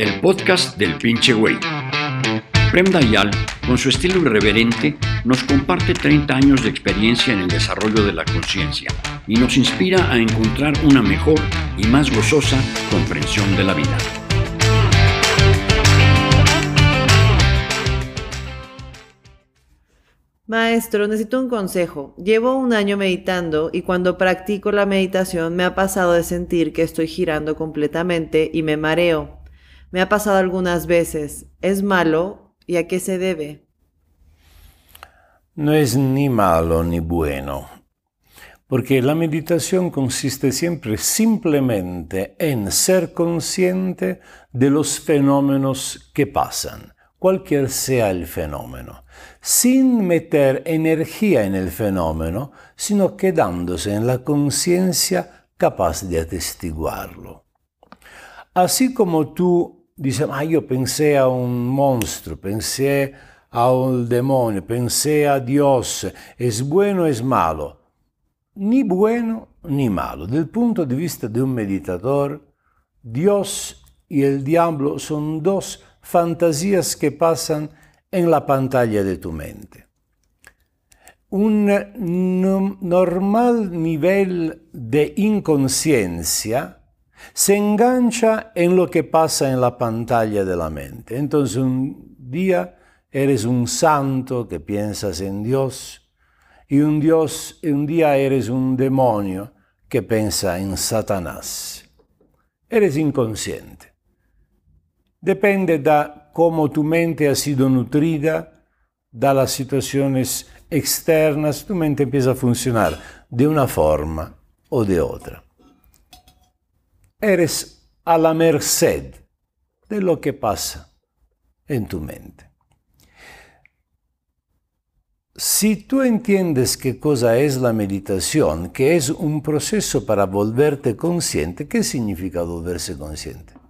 el podcast del pinche güey. Prem Dayal, con su estilo irreverente, nos comparte 30 años de experiencia en el desarrollo de la conciencia y nos inspira a encontrar una mejor y más gozosa comprensión de la vida. Maestro, necesito un consejo. Llevo un año meditando y cuando practico la meditación me ha pasado de sentir que estoy girando completamente y me mareo. Me ha pasado algunas veces. ¿Es malo? ¿Y a qué se debe? No es ni malo ni bueno, porque la meditación consiste siempre simplemente en ser consciente de los fenómenos que pasan cualquier sea el fenómeno, sin meter energía en el fenómeno, sino quedándose en la conciencia capaz de atestiguarlo. Así como tú dices, ah, yo pensé a un monstruo, pensé a un demonio, pensé a Dios, es bueno, es malo. Ni bueno ni malo. Del punto de vista de un meditador, Dios y el diablo son dos fantasías que pasan en la pantalla de tu mente. Un normal nivel de inconsciencia se engancha en lo que pasa en la pantalla de la mente. Entonces un día eres un santo que piensas en Dios y un, Dios, un día eres un demonio que piensa en Satanás. Eres inconsciente. Depende de cómo tu mente ha sido nutrida, de las situaciones externas, tu mente empieza a funcionar de una forma o de otra. Eres a la merced de lo que pasa en tu mente. Si tú entiendes qué cosa es la meditación, que es un proceso para volverte consciente, ¿qué significa volverse consciente?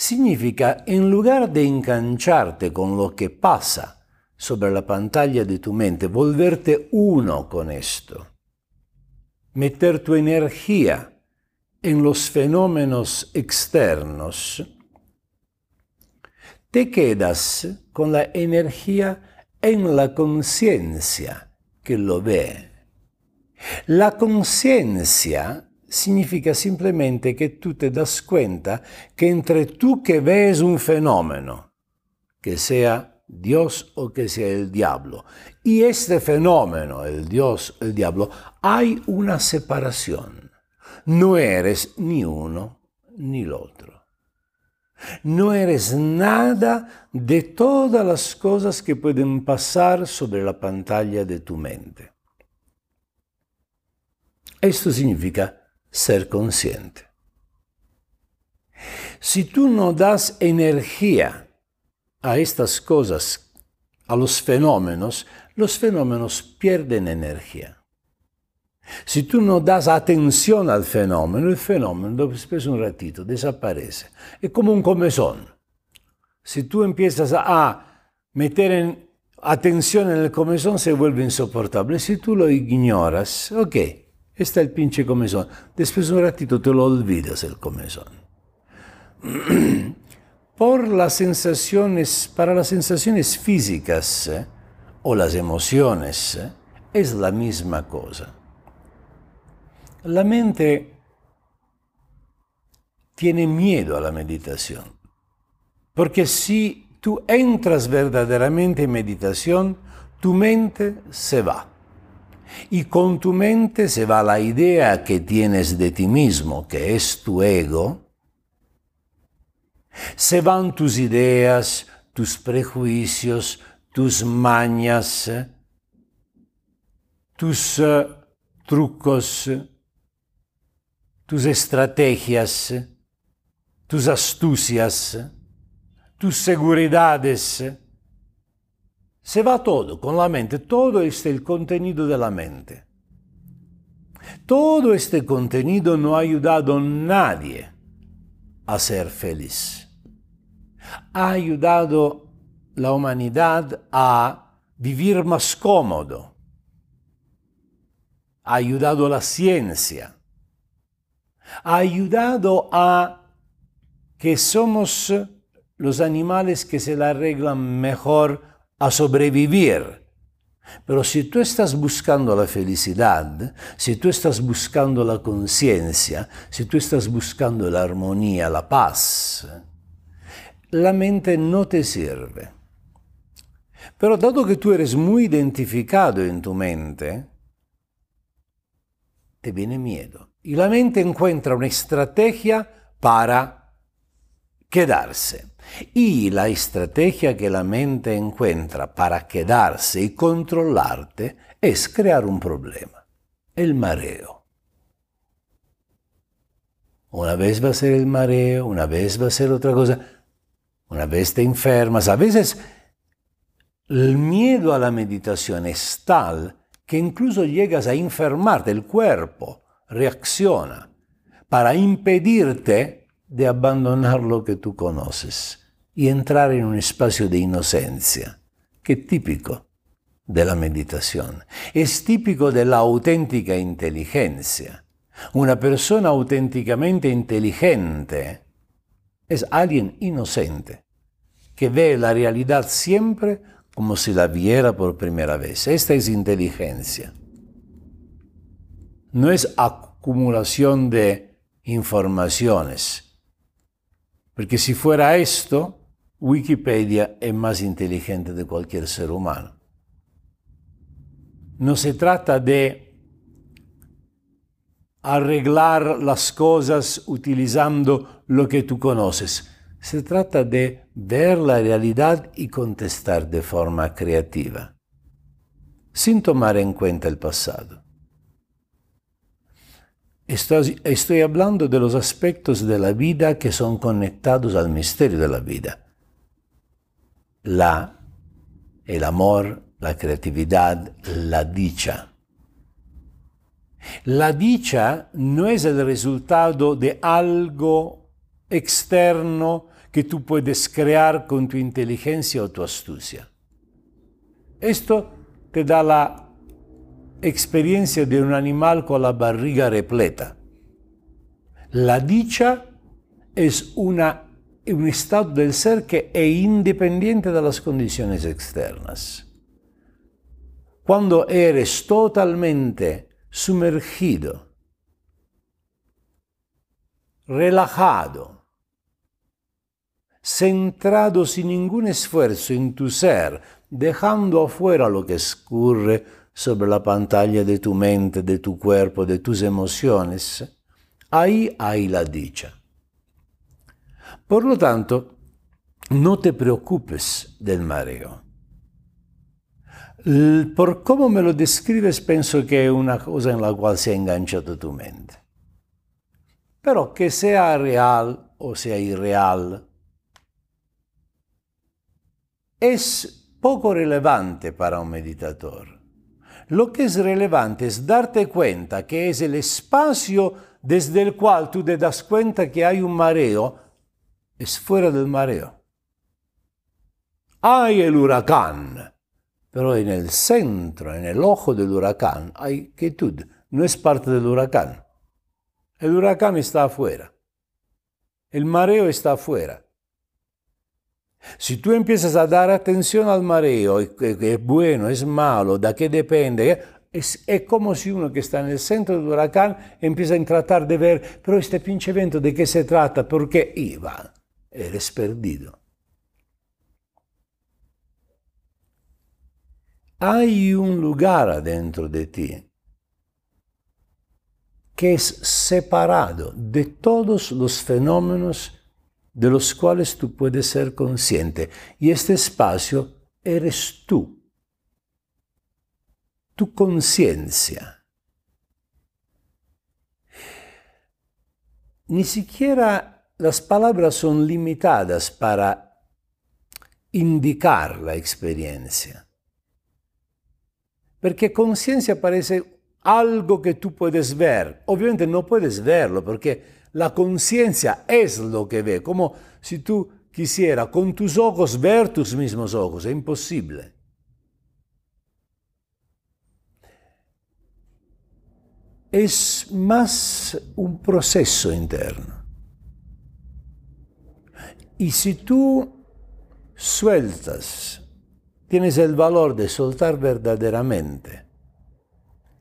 significa en lugar de engancharte con lo que pasa sobre la pantalla de tu mente, volverte uno con esto, meter tu energía en los fenómenos externos, te quedas con la energía en la conciencia que lo ve. La conciencia significa simplemente que tú te das cuenta que entre tú que ves un fenómeno, que sea Dios o que sea el diablo, y este fenómeno, el Dios, el diablo, hay una separación. No eres ni uno ni el otro. No eres nada de todas las cosas que pueden pasar sobre la pantalla de tu mente. Esto significa ser consciente. Si tú no das energía a estas cosas, a los fenómenos, los fenómenos pierden energía. Si tú no das atención al fenómeno, el fenómeno después de un ratito desaparece. Es como un comezón. Si tú empiezas a meter en atención en el comezón, se vuelve insoportable. Si tú lo ignoras, ok, está el pinche comezón. Después de un ratito te lo olvidas el comezón. Por las sensaciones, para las sensaciones físicas ¿eh? o las emociones, ¿eh? es la misma cosa. La mente tiene miedo a la meditación, porque si tú entras verdaderamente en meditación, tu mente se va. Y con tu mente se va la idea que tienes de ti mismo, que es tu ego. Se van tus ideas, tus prejuicios, tus mañas, tus uh, trucos, tus estrategias, tus astucias, tus seguridades se va todo con la mente, todo es el contenido de la mente. Todo este contenido no ha ayudado a nadie a ser feliz. Ha ayudado la humanidad a vivir más cómodo. Ha ayudado la ciencia. Ha ayudado a que somos los animales que se la arreglan mejor a sobrevivir. Pero si tú estás buscando la felicidad, si tú estás buscando la conciencia, si tú estás buscando la armonía, la paz, la mente no te sirve. Pero dado que tú eres muy identificado en tu mente, te viene miedo. Y la mente encuentra una estrategia para quedarse. Y la estrategia que la mente encuentra para quedarse y controlarte es crear un problema, el mareo. Una vez va a ser el mareo, una vez va a ser otra cosa, una vez te enfermas, a veces el miedo a la meditación es tal que incluso llegas a enfermarte, el cuerpo reacciona para impedirte de abandonar lo que tú conoces y entrar en un espacio de inocencia, que es típico de la meditación, es típico de la auténtica inteligencia. Una persona auténticamente inteligente es alguien inocente, que ve la realidad siempre como si la viera por primera vez. Esta es inteligencia. No es acumulación de informaciones. Porque si fuera esto, Wikipedia es más inteligente de cualquier ser humano. No se trata de arreglar las cosas utilizando lo que tú conoces se trata de ver la realidad y contestar de forma creativa, sin tomar en cuenta el pasado. Estoy, hablando de los aspectos de la vida que son conectados al misterio de la vida. La, el amor, la creatividad, la dicha. La dicha no es el resultado de algo externo que tú puedes crear con tu inteligencia o tu astucia. Esto te da la experiencia de un animal con la barriga repleta. La dicha es una, un estado del ser que es independiente de las condiciones externas. Cuando eres totalmente sumergido, relajado, centrado sin ningún esfuerzo en tu ser, dejando afuera lo que escurre sobre la pantalla de tu mente, de tu cuerpo, de tus emociones, ahí hay la dicha. Por lo tanto, no te preocupes del mareo. Por cómo me lo describes, pienso que es una cosa en la cual se ha enganchado tu mente. Pero que sea real o sea irreal, es poco relevante para un meditador. Lo que es relevante es darte cuenta que es el espacio desde el cual tú te das cuenta que hay un mareo, es fuera del mareo. Hay el huracán, pero en el centro, en el ojo del huracán, hay quietud, no es parte del huracán. El huracán está afuera. El mareo está afuera. Si tú empiezas a dar atención al mareo, es bueno, es malo, de qué depende, es, es, como si uno que está en el centro del huracán empieza a tratar de ver, pero este pinche evento de qué se trata, por qué? Iba, eres perdido. Hay un lugar adentro de ti que es separado de todos los fenómenos de los cuales tú puedes ser consciente. Y este espacio eres tú, tu conciencia. Ni siquiera las palabras son limitadas para indicar la experiencia. Porque conciencia parece algo que tú puedes ver. Obviamente no puedes verlo porque la conciencia es lo que ve, como si tú quisieras con tus ojos ver tus mismos ojos, es imposible. Es más un proceso interno. Y si tú sueltas, tienes el valor de soltar verdaderamente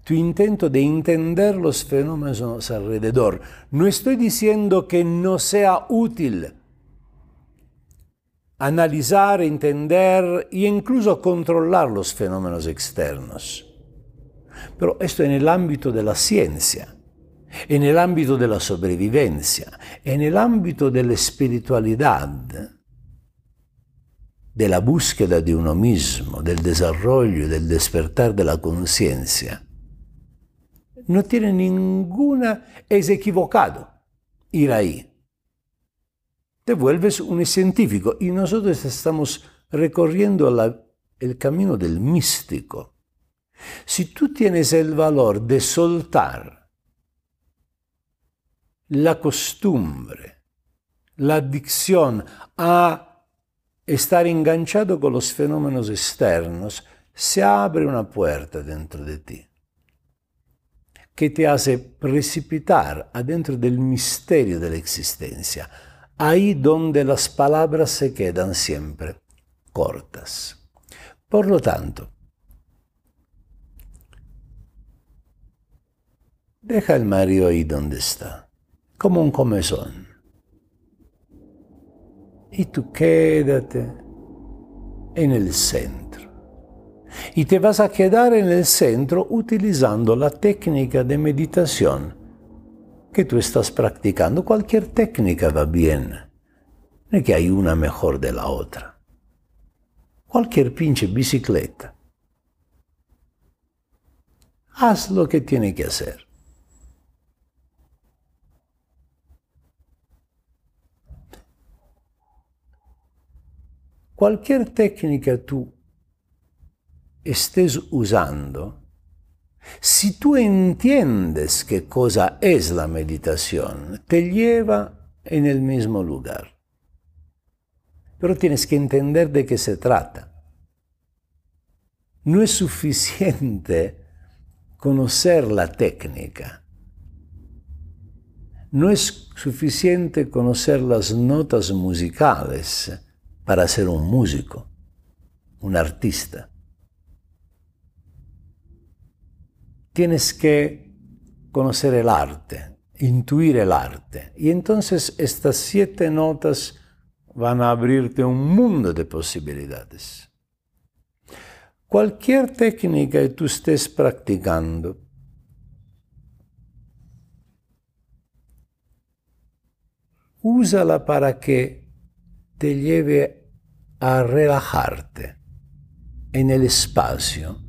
tu intento de entender los fenómenos alrededor, no estoy diciendo que no sea útil analizar, entender e incluso controlar los fenómenos externos. Pero esto en el ámbito de la ciencia, en el ámbito de la sobrevivencia, en el ámbito de la espiritualidad, de la búsqueda de uno mismo, del desarrollo, del despertar de la conciencia. No tiene ninguna, es equivocado ir ahí te vuelves un científico y nosotros estamos recorriendo el camino del místico. Si tú tienes el valor de soltar la costumbre, la adicción a estar enganchado con los fenómenos externos, se abre una puerta dentro de ti que te hace precipitar adentro del misterio de la existencia ahí donde las palabras se quedan siempre cortas. Por lo tanto, deja el Mario ahí donde está, como un comezón. Y tú quédate en el centro. Y te vas a quedar en el centro utilizando la técnica de meditación que tú estás practicando. Cualquier técnica va bien. No es que hay una mejor de la otra. Cualquier pinche bicicleta. Haz lo que tiene que hacer. Cualquier técnica tú estés usando, si tú entiendes qué cosa es la meditación, te lleva en el mismo lugar. Pero tienes que entender de qué se trata. No es suficiente conocer la técnica. No es suficiente conocer las notas musicales para ser un músico, un artista. Tienes que conocer el arte, intuir el arte. Y entonces estas siete notas van a abrirte un mundo de posibilidades. Cualquier técnica que tú estés practicando, úsala para que te lleve a relajarte en el espacio